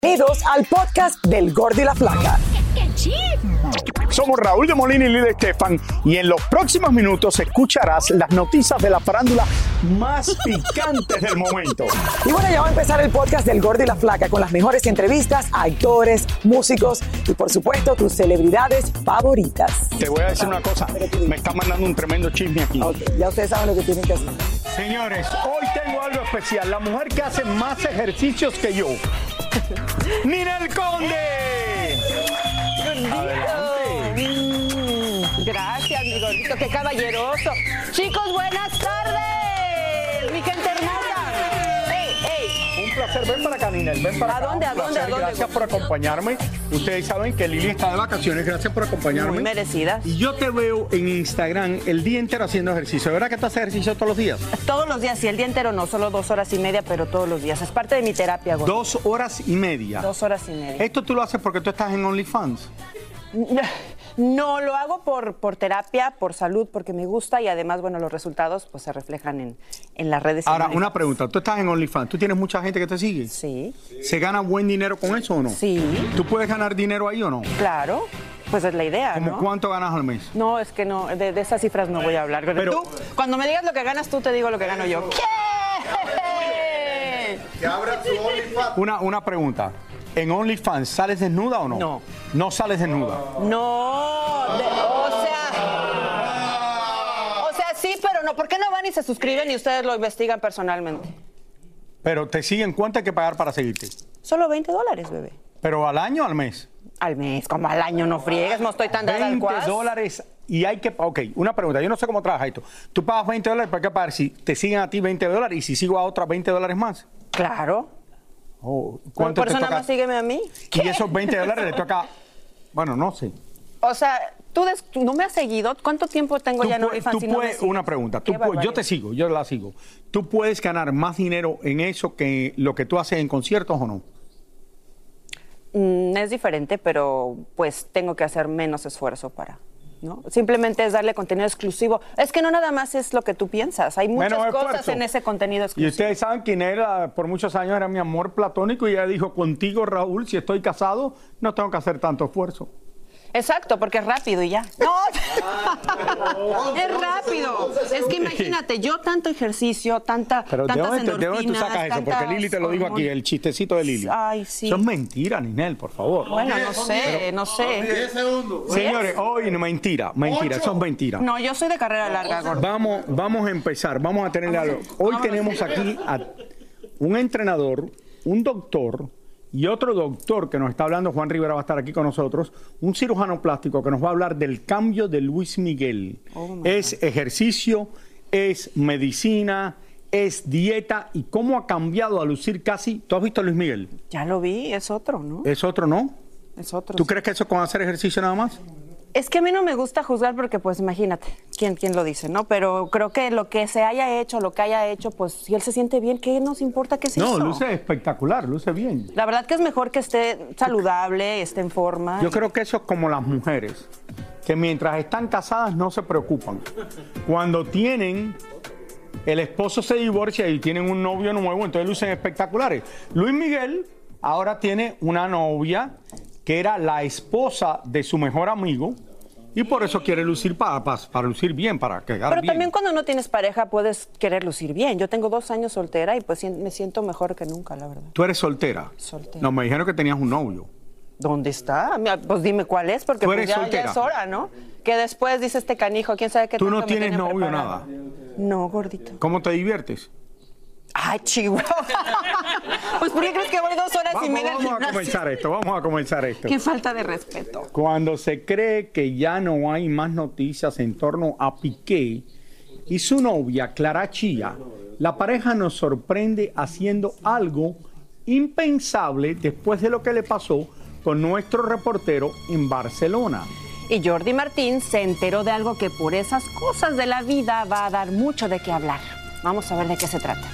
Bienvenidos al podcast del Gordi y la Flaca. Somos Raúl de Molina y Lidia Estefan y en los próximos minutos escucharás las noticias de la farándula más picantes del momento. Y bueno, ya va a empezar el podcast del Gordi y la Flaca con las mejores entrevistas a actores, músicos y por supuesto tus celebridades favoritas. Te voy a decir una cosa, me está mandando un tremendo chisme aquí. Ok, ya ustedes saben lo que tienen que hacer. Señores, hoy tengo algo especial, la mujer que hace más ejercicios que yo. ¡Ninel Conde! Mm, Gracias, mi gordito, qué caballeroso. Chicos, buenas tardes, placer, ven para acá, Ninel, ven para ¿A acá. dónde, a dónde, a dónde? Gracias por acompañarme. Ustedes saben que Lili está de vacaciones, gracias por acompañarme. muy merecidas. Y yo te veo en Instagram el día entero haciendo ejercicio. ¿De verdad que haces ejercicio todos los días? Todos los días, y el día entero no, solo dos horas y media, pero todos los días. Es parte de mi terapia, gordo. Dos horas y media. Dos horas y media. Esto tú lo haces porque tú estás en OnlyFans. No, lo hago por, por terapia, por salud, porque me gusta y además, bueno, los resultados pues se reflejan en, en las redes. Ahora, una pregunta. Tú estás en OnlyFans. ¿Tú tienes mucha gente que te sigue? Sí, ¿Se gana buen dinero con eso o no? sí, ¿Tú puedes ganar dinero ahí o no? claro. Pues es la idea, ¿Cómo ¿no? cuánto ganas al mes? No, es que no, de, de esas cifras no voy a hablar. Pero, tú, cuando me digas lo que ganas tú, te digo lo que gano yo. ¿Qué? Una, una pregunta. ¿En OnlyFans sales desnuda o no? No. No sales desnuda. No, de- o sea. O sea, sí, pero no. ¿Por qué no van y se suscriben y ustedes lo investigan personalmente? Pero te siguen, ¿cuánto hay que pagar para seguirte? Solo 20 dólares, bebé. ¿Pero al año o al mes? Al mes, como al año, no friegues, no estoy tan dada al 20 cuas. dólares y hay que... Ok, una pregunta. Yo no sé cómo trabaja esto. Tú pagas 20 dólares, ¿para qué pagar? Si te siguen a ti 20 dólares y si sigo a otra 20 dólares más. Claro. Oh, ¿Cuánto por te eso nada toca? más sígueme a mí. Y esos 20 dólares le toca... Bueno, no sé. O sea, tú, des- no me has seguido. ¿Cuánto tiempo tengo Tú ya en OnlyFans tú y no una pregunta. Tú yo te sigo, yo la sigo. ¿Tú puedes ganar más dinero en eso que lo que tú haces en conciertos o no? Mm, es diferente, pero pues tengo que hacer menos esfuerzo para, ¿no? Simplemente es darle contenido exclusivo. Es que no nada más es lo que tú piensas, hay muchas Menos cosas esfuerzo. en ese contenido Y exclusivo. ustedes saben quién era, por muchos años era mi amor platónico y ella dijo, contigo Raúl, si estoy casado, no tengo que hacer tanto esfuerzo. Exacto, porque es rápido y ya. No, es rápido. Es que imagínate, yo tanto ejercicio, tanta, Pero ¿de tantas dónde, te- de dónde tú sacas eso? Porque Lili te lo dijo aquí, el chistecito de Lili. Ay, sí. Eso es mentira, Ninel, por favor. Bueno, no sé, no sé. Señores, hoy no, mentira, mentira, eso es mentira. No, yo soy de carrera larga, gordo. Vamos, vamos a empezar, vamos a tener algo. Hoy tenemos aquí a un entrenador, un doctor y otro doctor que nos está hablando, Juan Rivera va a estar aquí con nosotros, un cirujano plástico que nos va a hablar del cambio de Luis Miguel. es ejercicio, es medicina, es dieta y cómo ha cambiado a lucir casi. ¿Tú has visto a Luis Miguel? Ya lo vi, es otro, ¿no? Es otro, ¿no? Es otro. ¿Tú crees que eso con hacer ejercicio nada más? Es que a mí no me gusta juzgar porque, pues, imagínate, ¿quién, quién lo dice, ¿no? Pero creo que lo que se haya hecho, lo que haya hecho, pues, si él se siente bien, ¿qué nos importa que se No, hizo? luce espectacular, luce bien. La verdad que es mejor que esté saludable, esté en forma. Yo creo que eso es como las mujeres, que mientras están casadas no se preocupan. Cuando tienen el esposo se divorcia y tienen un novio nuevo, entonces lucen espectaculares. Luis Miguel ahora tiene una novia que era la esposa de su mejor amigo y por eso quiere lucir para, para, para lucir bien, para quedar Pero bien. también cuando no tienes pareja puedes querer lucir bien. Yo tengo dos años soltera y pues me siento mejor que nunca, la verdad. ¿Tú eres soltera? Soltera. No, me dijeron que tenías un novio. ¿Dónde está? Pues dime cuál es, porque pues ya, ya es hora, ¿no? Que después dice este canijo, quién sabe qué Tú no tienes tiene novio, preparado. nada. No, gordito. ¿Cómo te diviertes? Ay, chihuahua. pues ¿por qué crees que voy dos horas y Vamos, media al vamos a comenzar esto, vamos a comenzar esto. Qué falta de respeto. Cuando se cree que ya no hay más noticias en torno a Piqué y su novia Clara Chía, la pareja nos sorprende haciendo algo impensable después de lo que le pasó con nuestro reportero en Barcelona. Y Jordi Martín se enteró de algo que por esas cosas de la vida va a dar mucho de qué hablar. Vamos a ver de qué se trata.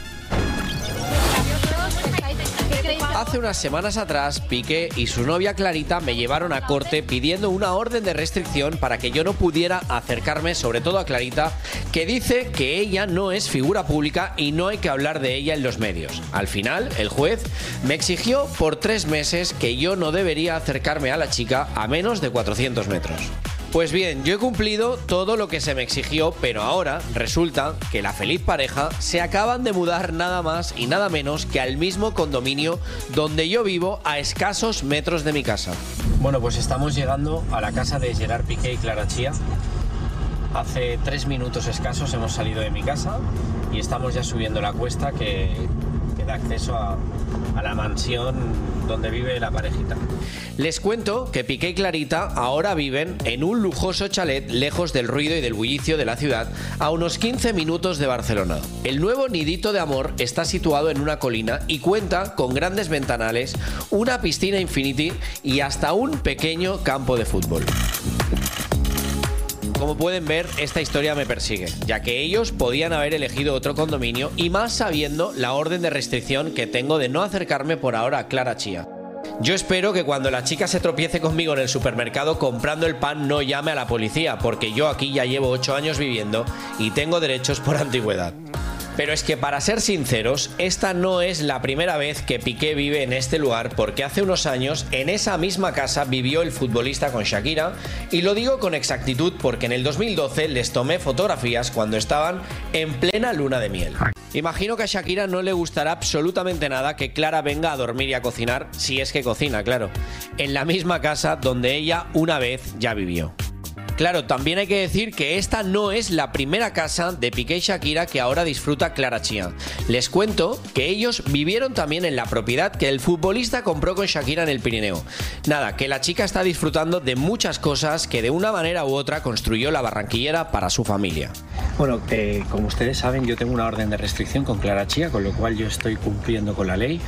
Hace unas semanas atrás, Piqué y su novia Clarita me llevaron a corte pidiendo una orden de restricción para que yo no pudiera acercarme, sobre todo a Clarita, que dice que ella no es figura pública y no hay que hablar de ella en los medios. Al final, el juez me exigió por tres meses que yo no debería acercarme a la chica a menos de 400 metros. Pues bien, yo he cumplido todo lo que se me exigió, pero ahora resulta que la feliz pareja se acaban de mudar nada más y nada menos que al mismo condominio donde yo vivo a escasos metros de mi casa. Bueno, pues estamos llegando a la casa de Gerard Piqué y Clara Chía. Hace tres minutos escasos hemos salido de mi casa y estamos ya subiendo la cuesta que, que da acceso a, a la mansión donde vive la parejita. Les cuento que Piqué y Clarita ahora viven en un lujoso chalet lejos del ruido y del bullicio de la ciudad, a unos 15 minutos de Barcelona. El nuevo nidito de amor está situado en una colina y cuenta con grandes ventanales, una piscina infinity y hasta un pequeño campo de fútbol. Como pueden ver, esta historia me persigue, ya que ellos podían haber elegido otro condominio y más sabiendo la orden de restricción que tengo de no acercarme por ahora a Clara Chía. Yo espero que cuando la chica se tropiece conmigo en el supermercado comprando el pan no llame a la policía, porque yo aquí ya llevo 8 años viviendo y tengo derechos por antigüedad. Pero es que para ser sinceros, esta no es la primera vez que Piqué vive en este lugar porque hace unos años en esa misma casa vivió el futbolista con Shakira y lo digo con exactitud porque en el 2012 les tomé fotografías cuando estaban en plena luna de miel. Imagino que a Shakira no le gustará absolutamente nada que Clara venga a dormir y a cocinar, si es que cocina, claro, en la misma casa donde ella una vez ya vivió. Claro, también hay que decir que esta no es la primera casa de Piqué y Shakira que ahora disfruta Clara Chía. Les cuento que ellos vivieron también en la propiedad que el futbolista compró con Shakira en el Pirineo. Nada, que la chica está disfrutando de muchas cosas que de una manera u otra construyó la barranquillera para su familia. Bueno, eh, como ustedes saben, yo tengo una orden de restricción con Clara Chía, con lo cual yo estoy cumpliendo con la ley.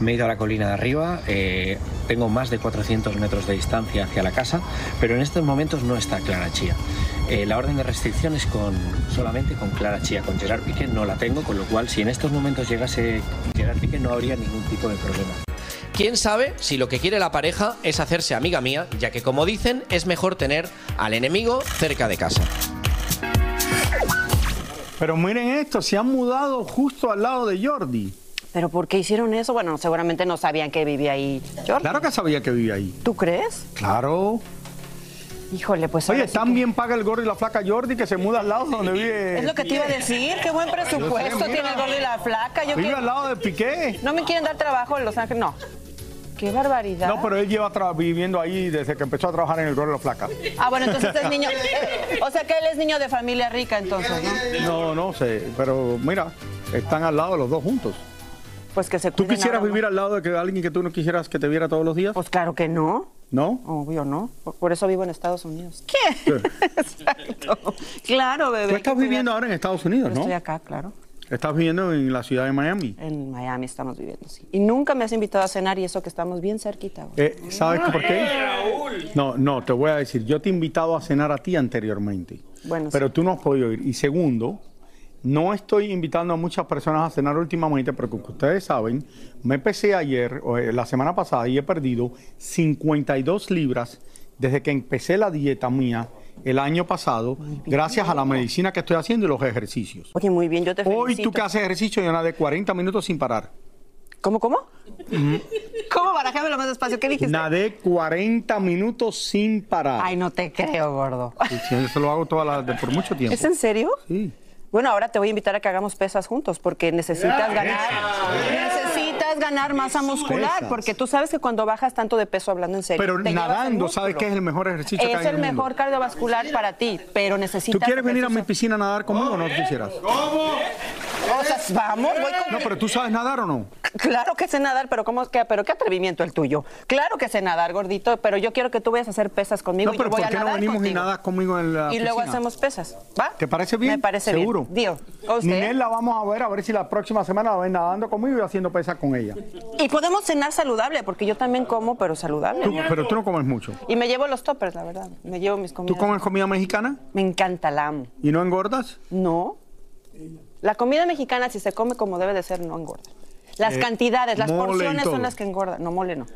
Me he ido a la colina de arriba, eh, tengo más de 400 metros de distancia hacia la casa, pero en estos momentos no está Clara Chía. Eh, la orden de restricción es con, solamente con Clara Chía, con Gerard Piqué no la tengo, con lo cual si en estos momentos llegase Gerard Piqué no habría ningún tipo de problema. ¿Quién sabe si lo que quiere la pareja es hacerse amiga mía, ya que como dicen es mejor tener al enemigo cerca de casa? Pero miren esto, se han mudado justo al lado de Jordi. ¿Pero por qué hicieron eso? Bueno, seguramente no sabían que vivía ahí Jordi. Claro que sabía que vivía ahí. ¿Tú crees? Claro. Híjole, pues Oye, sí tan bien paga el gordo y la flaca Jordi que se muda al lado donde vive. Es lo que te iba a decir, qué buen presupuesto tiene el gordo y la flaca. Yo Vive que- al lado de Piqué. No me quieren dar trabajo en Los Ángeles, no. Qué barbaridad. No, pero él lleva viviendo ahí desde que empezó a trabajar en el gordo y la flaca. Ah, bueno, entonces es niño. eh, o sea que él es niño de familia rica, entonces, ¿no? No, no sé, pero mira, están al lado los dos juntos. Pues que se ¿Tú quisieras vivir al lado de que alguien que tú no quisieras que te viera todos los días? Pues claro que no. ¿No? Obvio, ¿no? Por, por eso vivo en Estados Unidos. ¿Qué? Exacto. Claro, bebé. Tú estás viviendo ahora en Estados Unidos, Yo ¿no? Estoy acá, claro. Estás viviendo en la ciudad de Miami. En Miami estamos viviendo, sí. Y nunca me has invitado a cenar y eso que estamos bien cerquita. Eh, ¿Sabes por qué? No, no, te voy a decir, yo te he invitado a cenar a ti anteriormente, Bueno, pero sí. tú no has podido ir. Y segundo, no estoy invitando a muchas personas a cenar últimamente, pero como ustedes saben, me empecé ayer, o, eh, la semana pasada, y he perdido 52 libras desde que empecé la dieta mía el año pasado gracias a la medicina que estoy haciendo y los ejercicios. Oye, muy bien, yo te felicito. Hoy tú que haces ejercicio, yo nadé 40 minutos sin parar. ¿Cómo, cómo? ¿Cómo? Barajémelo más despacio. ¿Qué dijiste? Nadé 40 minutos sin parar. Ay, no te creo, gordo. Sí, eso lo hago toda la- de- por mucho tiempo. ¿Es en serio? Sí. Bueno, ahora te voy a invitar a que hagamos pesas juntos porque necesitas ganar. Necesitas ganar masa muscular porque tú sabes que cuando bajas tanto de peso hablando en serio. Pero te nadando. ¿sabes qué es el mejor ejercicio que Es hay en el mundo? mejor cardiovascular para ti, pero necesitas. ¿Tú quieres venir a mi piscina a nadar conmigo o no quisieras? O vamos, voy con. No, pero tú sabes nadar o no? Claro que sé nadar, pero ¿cómo, qué, pero qué atrevimiento el tuyo. Claro que sé nadar, gordito, pero yo quiero que tú vayas a hacer pesas conmigo. No, y pero yo voy ¿por a qué no nadar venimos y nadas conmigo en la Y luego piscina? hacemos pesas, ¿va? ¿Te parece bien? Me parece Seguro. bien. ¿A usted? Ninel la vamos a ver, a ver si la próxima semana la ven nadando conmigo y haciendo pesas con ella. Y podemos cenar saludable, porque yo también como, pero saludable. Tú- pero tú no comes mucho. Y me llevo los toppers, la verdad. Me llevo mis comidas. ¿Tú comes comida mexicana Me encanta, la amo. y no engordas? No. La comida mexicana, si se come como debe de ser, no engorda. Las Eh, cantidades, las porciones son las que engordan. No, mole no.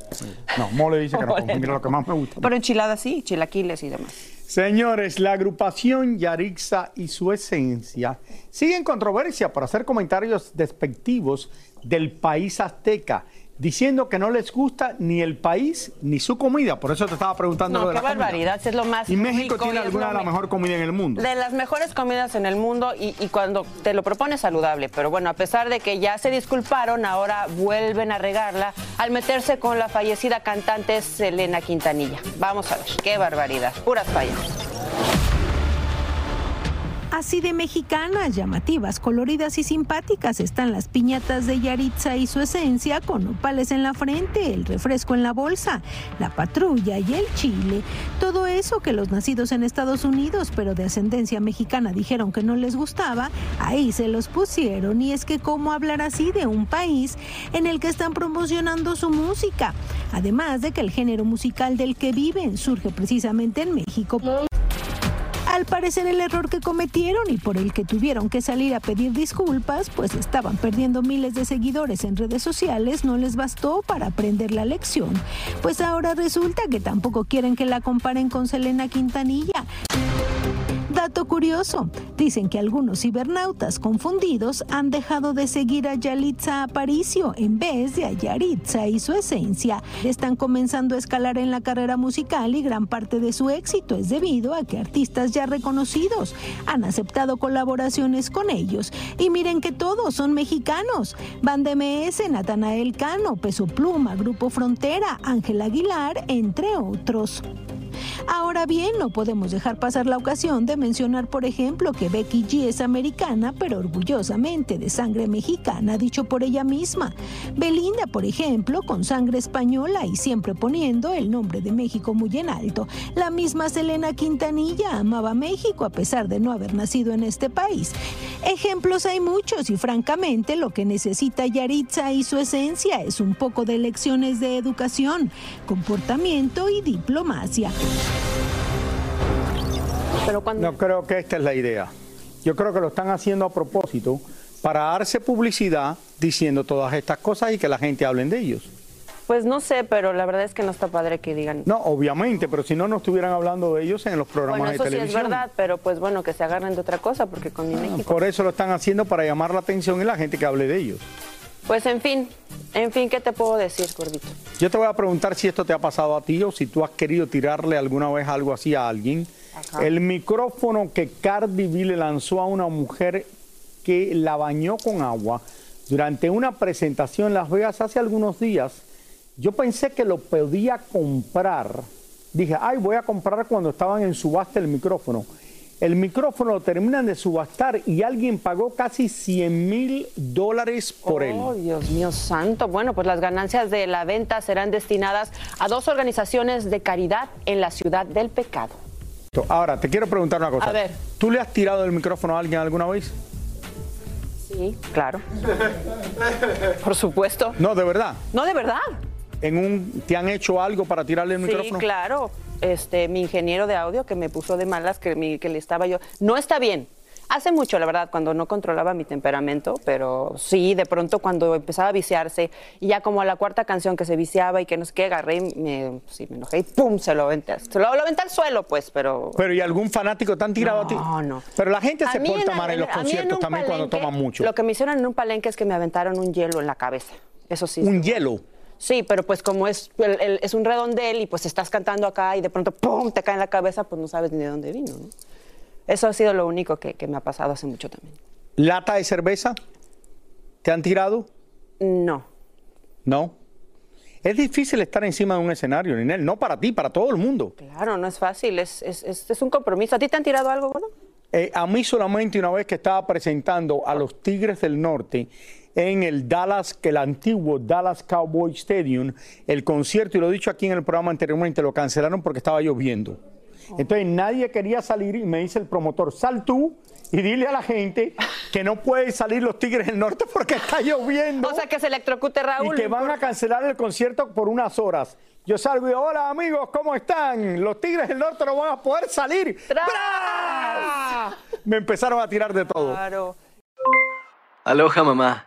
No, mole dice que no Mole come. Mira no. lo que más me gusta. Pero enchiladas sí, chilaquiles y demás. Señores, la agrupación Yarixa y su esencia sigue en controversia por hacer comentarios despectivos del país azteca, diciendo que no les gusta ni el país ni su comida. Por eso te estaba preguntando lo No, de qué la comida. barbaridad, es lo más Y México tiene y alguna lo de la me- mejor comida en el mundo. De las mejores comidas en el mundo y, y cuando te lo propones saludable. Pero bueno, a pesar de que ya se disculparon, ahora vuelven a regarla al meterse con la fallecida cantante Selena Quintanilla. Vamos a ver, qué barbaridad, puras fallas. Así de mexicanas, llamativas, coloridas y simpáticas están las piñatas de Yaritza y su esencia con opales en la frente, el refresco en la bolsa, la patrulla y el chile. Todo eso que los nacidos en Estados Unidos pero de ascendencia mexicana dijeron que no les gustaba, ahí se los pusieron. Y es que cómo hablar así de un país en el que están promocionando su música. Además de que el género musical del que viven surge precisamente en México. Al parecer el error que cometieron y por el que tuvieron que salir a pedir disculpas, pues estaban perdiendo miles de seguidores en redes sociales, no les bastó para aprender la lección. Pues ahora resulta que tampoco quieren que la comparen con Selena Quintanilla. Curioso, dicen que algunos cibernautas confundidos han dejado de seguir a Yalitza Aparicio en vez de a Yaritza y su esencia. Están comenzando a escalar en la carrera musical y gran parte de su éxito es debido a que artistas ya reconocidos han aceptado colaboraciones con ellos. Y miren que todos son mexicanos. Banda MS, Natanael Cano, Peso Pluma, Grupo Frontera, Ángel Aguilar, entre otros. Ahora bien, no podemos dejar pasar la ocasión de mencionar, por ejemplo, que Becky G es americana, pero orgullosamente de sangre mexicana, dicho por ella misma. Belinda, por ejemplo, con sangre española y siempre poniendo el nombre de México muy en alto. La misma Selena Quintanilla amaba México a pesar de no haber nacido en este país. Ejemplos hay muchos y francamente lo que necesita Yaritza y su esencia es un poco de lecciones de educación, comportamiento y diplomacia. Pero cuando... No creo que esta es la idea. Yo creo que lo están haciendo a propósito para darse publicidad diciendo todas estas cosas y que la gente hable de ellos. Pues no sé, pero la verdad es que no está padre que digan. No, obviamente, pero si no, no estuvieran hablando de ellos en los programas Bueno, de eso sí es televisión. verdad, pero pues bueno, que se agarren de otra cosa, porque con mi México. Por eso lo están haciendo para llamar la atención y la gente que hable de ellos. Pues en fin, en fin, ¿qué te puedo decir, gordito? Yo te voy a preguntar si esto te ha pasado a ti o si tú has querido tirarle alguna vez algo así a alguien. El micrófono que Cardi B le lanzó a una mujer que la bañó con agua durante una presentación en Las Vegas hace algunos días, yo pensé que lo podía comprar. Dije, ay, voy a comprar cuando estaban en subasta el micrófono. El micrófono lo terminan de subastar y alguien pagó casi 100 mil dólares por él. Oh, Dios mío santo. Bueno, pues las ganancias de la venta serán destinadas a dos organizaciones de caridad en la ciudad del pecado. Ahora, te quiero preguntar una cosa. A ver. ¿Tú le has tirado el micrófono a alguien alguna vez? Sí, claro. Por supuesto. No, de verdad. No, de verdad. ¿En un, ¿Te han hecho algo para tirarle el Sí, micrófono? claro. Este, mi ingeniero de audio que me puso de malas que, mi- que le estaba yo. No está bien. Hace mucho, la verdad, cuando no controlaba mi temperamento, pero sí, de pronto cuando empezaba a viciarse, y ya como a la cuarta canción que se viciaba y que no sé qué, agarré y me, sí, me enojé y ¡pum! se lo aventé. Se lo, lo aventé al suelo, pues, pero... Pero ¿y algún fanático te han tirado a ti? No, no. Pero la gente A se porta en- mal en los conciertos también cuando toman mucho. Lo que me hicieron en un palenque es que me aventaron un hielo en la cabeza. Eso sí. Un hielo. Sí, pero pues como es, el- el- es un redondel y pues estás cantando acá y de pronto ¡pum! te cae en la cabeza, pues no sabes ni de dónde vino, ¿no? Eso ha sido lo único que, que me ha pasado hace mucho también. ¿Lata de cerveza? ¿Te han tirado? No. No. Es difícil estar encima de un escenario, Ninel. No para ti, para todo el mundo. Claro, no es fácil, es, es, es- es un compromiso. ¿A ti te han tirado algo, bueno? Eh, a mí solamente una vez que estaba presentando a los Tigres del Norte en el Dallas, que el antiguo Dallas Cowboy Stadium, el concierto, y lo he dicho aquí en el programa anteriormente, lo cancelaron porque estaba lloviendo. Entonces nadie quería salir y me dice el promotor, sal tú y dile a la gente que no pueden salir los Tigres del Norte porque está lloviendo. O sea, que se electrocute Raúl. Y que van a cancelar el concierto por unas horas. Yo salgo y hola amigos, ¿cómo están? Los Tigres del Norte no van a poder salir. ¡Bra! Me empezaron a tirar de todo. Claro. Aloha mamá,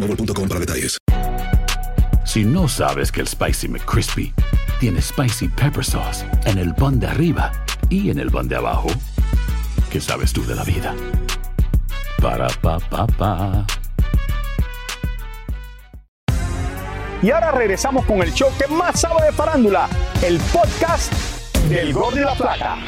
boostmobile.com para detalles. Si no sabes que el Spicy McCrispy tiene Spicy Pepper Sauce en el pan de arriba y en el pan de abajo, ¿qué sabes tú de la vida? Para, pa, pa, pa. Y ahora regresamos con el show que más sabe de farándula, el podcast del Gol de la Plata.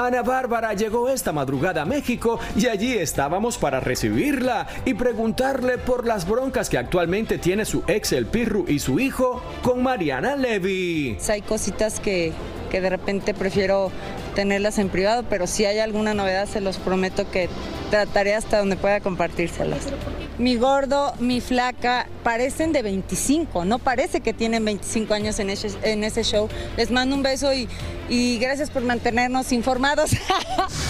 Ana Bárbara llegó esta madrugada a México y allí estábamos para recibirla y preguntarle por las broncas que actualmente tiene su ex el Pirru y su hijo con Mariana Levy. Hay cositas que, que de repente prefiero tenerlas en privado, pero si hay alguna novedad se los prometo que trataré hasta donde pueda compartírselas. Mi gordo, mi flaca, parecen de 25, no parece que tienen 25 años en ese, en ese show. Les mando un beso y, y gracias por mantenernos informados.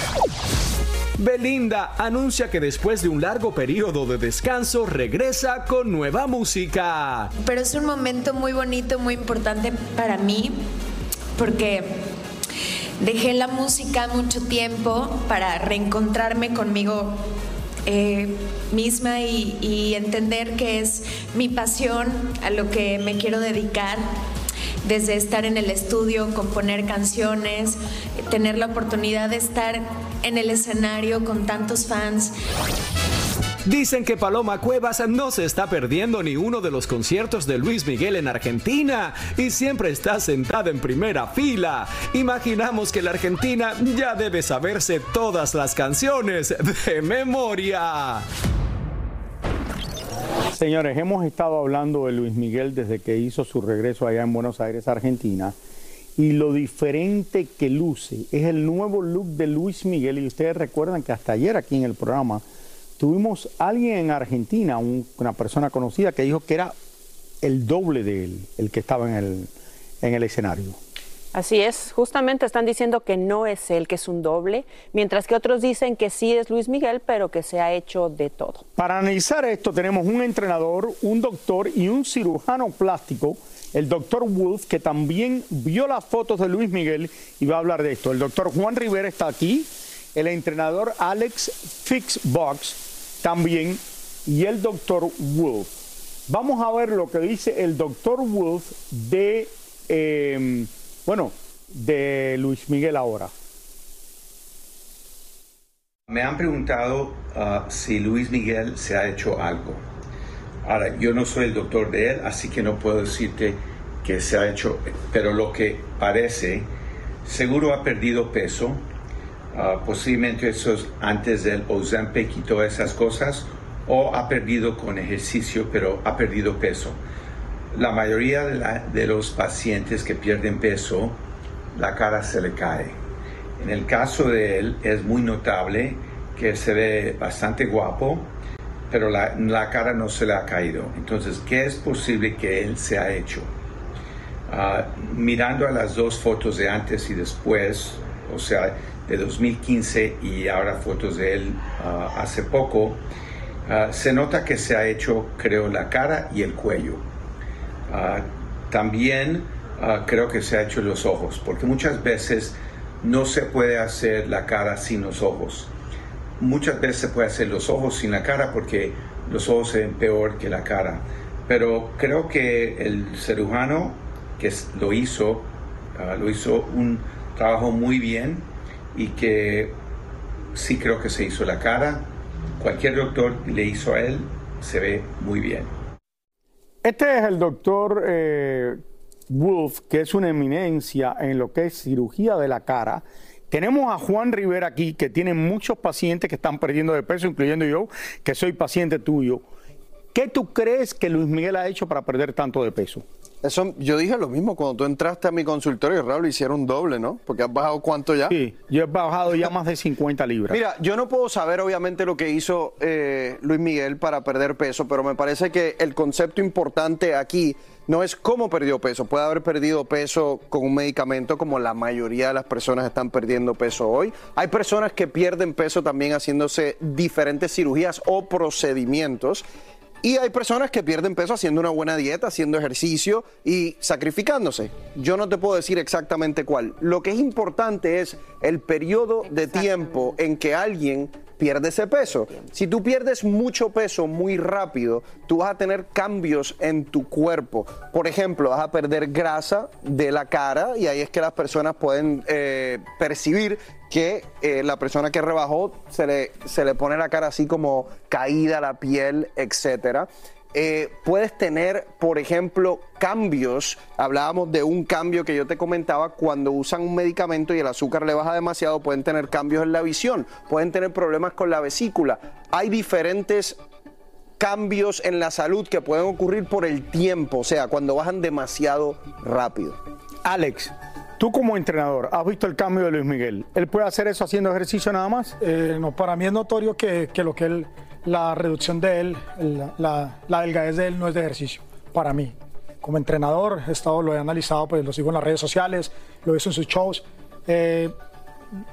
Belinda anuncia que después de un largo periodo de descanso regresa con nueva música. Pero es un momento muy bonito, muy importante para mí, porque dejé la música mucho tiempo para reencontrarme conmigo eh, misma y, y entender que es mi pasión a lo que me quiero dedicar desde estar en el estudio, componer canciones, tener la oportunidad de estar en el escenario con tantos fans. Dicen que Paloma Cuevas no se está perdiendo ni uno de los conciertos de Luis Miguel en Argentina y siempre está sentada en primera fila. Imaginamos que la Argentina ya debe saberse todas las canciones de memoria. Señores, hemos estado hablando de Luis Miguel desde que hizo su regreso allá en Buenos Aires, Argentina, y lo diferente que luce es el nuevo look de Luis Miguel. Y ustedes recuerdan que hasta ayer aquí en el programa tuvimos alguien en Argentina, un- una persona conocida, que dijo que era el doble de él, el que estaba en el, en el escenario. Así es, justamente están diciendo que no es él, que es un doble, mientras que otros dicen que sí es Luis Miguel, pero que se ha hecho de todo. Para analizar esto tenemos un entrenador, un doctor y un cirujano plástico, el doctor Wolf, que también vio las fotos de Luis Miguel y va a hablar de esto. El doctor Juan Rivera está aquí, el entrenador Alex Fixbox también y el doctor Wolf. Vamos a ver lo que dice el doctor Wolf de, eh, bueno, de Luis Miguel ahora. Me han preguntado uh, si Luis Miguel se ha hecho algo. Ahora, yo no soy el doctor de él, así que no puedo decirte que se ha hecho, pero lo que parece, seguro ha perdido peso, uh, posiblemente eso es antes del Ozempic y todas esas cosas, o ha perdido con ejercicio, pero ha perdido peso. La mayoría de, la- de los pacientes que pierden peso, la cara se le cae. En el caso de él es muy notable que se ve bastante guapo, pero la, la cara no se le ha caído. Entonces, ¿qué es posible que él se ha hecho? Ah, mirando a las dos fotos de antes y después, o sea, de 2015 y ahora fotos de él ah, hace poco, ah, se nota que se ha hecho, creo, la cara y el cuello. Ah, también creo que se ha hecho los ojos, porque muchas veces no se puede hacer la cara sin los ojos. Muchas veces se puede hacer los ojos sin la cara porque los ojos se ven peor que la cara. Pero creo que el cirujano que lo hizo, lo hizo un trabajo muy bien y que sí creo que se hizo la cara. Cualquier doctor le hizo a él, se ve muy bien. Este es el doctor eh, Wolf, que es una eminencia en lo que es cirugía de la cara. Tenemos a Juan Rivera aquí, que tiene muchos pacientes que están perdiendo de peso, incluyendo yo, que soy paciente tuyo. ¿Qué tú crees que Luis Miguel ha hecho para perder tanto de peso? Eso, yo dije lo mismo cuando tú entraste a mi consultorio, Raúl, hicieron doble, ¿no? Porque has bajado cuánto ya. Sí, yo he bajado ya más de 50 libras. Mira, yo no puedo saber obviamente lo que hizo eh, Luis Miguel para perder peso, pero me parece que el concepto importante aquí no es cómo perdió peso. Puede haber perdido peso con un medicamento como la mayoría de las personas están perdiendo peso hoy. Hay personas que pierden peso también haciéndose diferentes cirugías o procedimientos. Y hay personas que pierden peso haciendo una buena dieta, haciendo ejercicio y sacrificándose. Yo no te puedo decir exactamente cuál. Lo que es importante es el periodo de tiempo en que alguien pierde ese peso. Si tú pierdes mucho peso muy rápido, tú vas a tener cambios en tu cuerpo. Por ejemplo, vas a perder grasa de la cara y ahí es que las personas pueden eh, percibir que eh, la persona que rebajó se le, se le pone la cara así como caída la piel, etcétera. Eh, puedes tener, por ejemplo, cambios. Hablábamos de un cambio que yo te comentaba cuando usan un medicamento y el azúcar le baja demasiado, pueden tener cambios en la visión, pueden tener problemas con la vesícula. Hay diferentes cambios en la salud que pueden ocurrir por el tiempo, o sea, cuando bajan demasiado rápido. Alex, tú como entrenador, ¿has visto el cambio de Luis Miguel? ¿Él puede hacer eso haciendo ejercicio nada más? Eh, no, para mí es notorio que, que lo que él, la reducción de él, la, la, la delgadez de él no es de ejercicio, para mí. Como entrenador, he estado, lo he analizado, pues lo sigo en las redes sociales, lo hizo en sus shows. Eh,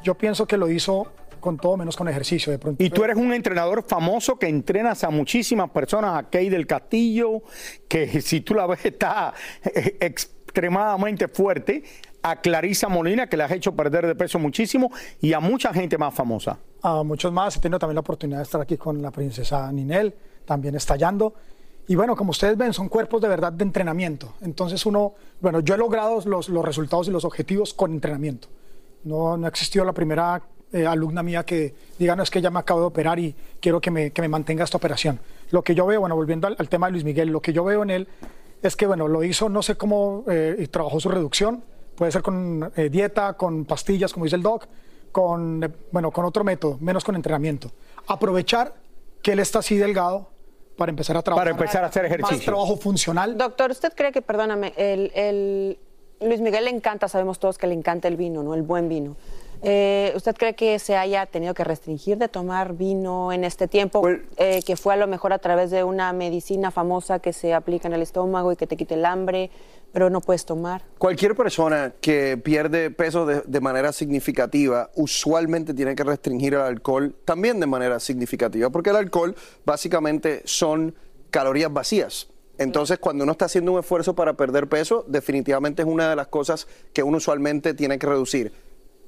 yo pienso que lo hizo con todo menos con ejercicio. De pronto, Y tú eres un entrenador famoso que entrenas a muchísimas personas, a Kay del Castillo, que si tú la ves está eh, extremadamente fuerte, a Clarisa Molina, que le has hecho perder de peso muchísimo, y a mucha gente más famosa. a muchos más. He tenido también la oportunidad de estar aquí con la princesa Ninel, también estallando. Y bueno, como ustedes ven, son cuerpos de verdad de entrenamiento. Entonces uno, bueno, yo he logrado los, los resultados y los objetivos con entrenamiento. No, no ha existido la primera eh, alumna mía que diga, no, es que ya me acabo de operar y quiero que me, que me mantenga esta operación. Lo que yo veo, bueno, volviendo al, tema de Luis Miguel, lo que yo veo en él es que, bueno, lo hizo, no sé cómo, eh, trabajó su reducción, puede ser con eh, dieta, con pastillas, como dice el doc, con, eh, bueno, con otro método, menos con entrenamiento. Aprovechar que él está así delgado para empezar a trabajar. Para empezar a hacer Más ejercicio. trabajo funcional. Doctor, ¿usted cree que, perdóname, el, el- Luis Miguel le encanta, sabemos todos que le encanta el vino, ¿no? El buen vino. Eh, ¿Usted cree que se haya tenido que restringir de tomar vino en este tiempo? Pues eh, que fue a lo mejor a través de una medicina famosa que se aplica en el estómago y que te quite el hambre, pero no puedes tomar. Cualquier persona que pierde peso de, manera significativa usualmente tiene que restringir el alcohol también de manera significativa, porque el alcohol básicamente son calorías vacías. Entonces, cuando uno está haciendo un esfuerzo para perder peso, definitivamente es una de las cosas que uno usualmente tiene que reducir.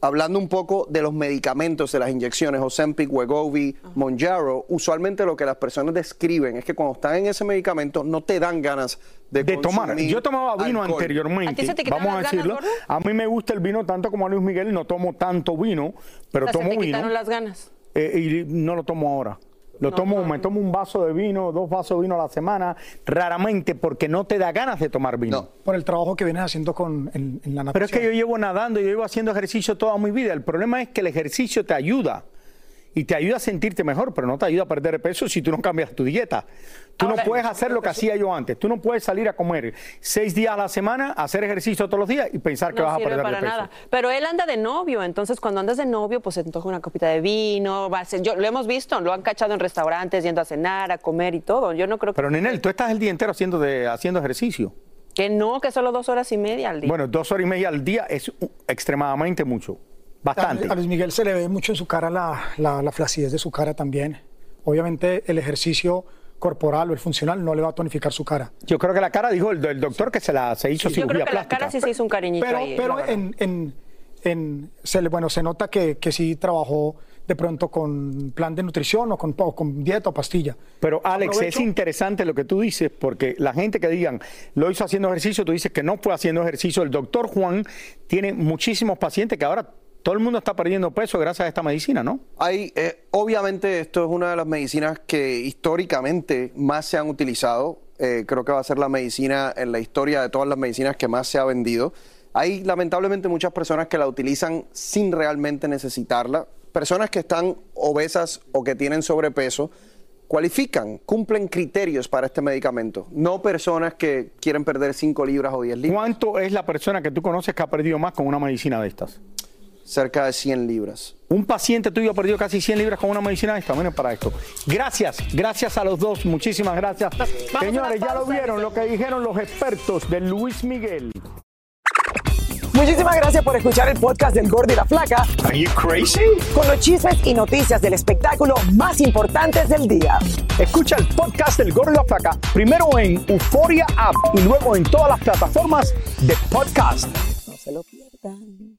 Hablando un poco de los medicamentos, de las inyecciones, Ozempic, Wegovy, Monjaro, usualmente lo que las personas describen es que cuando están en ese medicamento no te dan ganas de, De tomar. Yo tomaba vino alcohol. anteriormente, vamos a decirlo. A mí me gusta el vino tanto como a Luis Miguel, no tomo tanto vino, pero O sea, se tomo te vino. quitaron las ganas. eh, y no lo tomo ahora. Lo tomo, me tomo un vaso de vino, dos vasos de vino a la semana, raramente porque no te da ganas de tomar vino. Por el trabajo que vienes haciendo con, en, en la natación. Pero es que yo llevo nadando, yo llevo haciendo ejercicio toda mi vida. El problema es que el ejercicio te ayuda y te ayuda a sentirte mejor, pero no te ayuda a perder peso si tú no cambias tu dieta. Tú no puedes hacer lo que hacía yo antes. Tú no puedes salir a comer seis días a la semana, hacer ejercicio todos los días y pensar que No vas a perder para peso. nada. Pero él anda de novio, entonces cuando andas de novio, pues se antoja una copita de vino, va a ser- yo, lo hemos visto, lo han cachado en restaurantes, yendo a cenar, a comer y todo. Yo no creo que, Pero Nenel, tú estás el día entero haciendo, de, haciendo ejercicio. que no, que solo dos horas y media al día. Bueno, dos horas y media al día es extremadamente mucho. Bastante. A Luis Miguel se le ve mucho en su cara la, la, la flacidez de su cara también. Obviamente el ejercicio corporal o el funcional no le va a tonificar su cara. Yo creo que la cara dijo el, el doctor que se la se hizo yo cirugía creo que la plástica. cara sí se hizo un cariñito Pero, ahí. pero la en, en, en- se, le- bueno, se nota que, que sí trabajó de pronto con plan de nutrición o con, o con dieta o pastilla. Pero Alex, Aprovecho. es interesante lo que tú dices, porque la gente que digan, lo hizo haciendo ejercicio, tú dices que no fue haciendo ejercicio. El doctor Juan tiene muchísimos pacientes que ahora todo el mundo está perdiendo peso gracias a esta medicina, ¿no? Hay, eh, obviamente esto es una de las medicinas que históricamente más se han utilizado. Eh, creo que va a ser la medicina en la historia de todas las medicinas que más se ha vendido. Hay lamentablemente muchas personas que la utilizan sin realmente necesitarla. Personas que están obesas o que tienen sobrepeso cualifican, cumplen criterios para este medicamento. No personas que quieren perder 5 libras o 10 libras. ¿Cuánto es la persona que tú conoces que ha perdido más con una medicina de estas? Cerca de 100 libras. Un paciente tuyo ha perdido casi 100 libras con una medicina de esta. Miren para esto. Gracias, gracias a los dos. Muchísimas gracias. Señores, ya lo vieron lo que dijeron los expertos de Luis Miguel. Muchísimas gracias por escuchar el podcast del Gordo y la Flaca. Are you crazy? Con los chismes y noticias del espectáculo más importantes del día. Escucha el podcast del Gordo y la Flaca primero en Euforia App y luego en todas las plataformas de podcast. No se lo pierdan.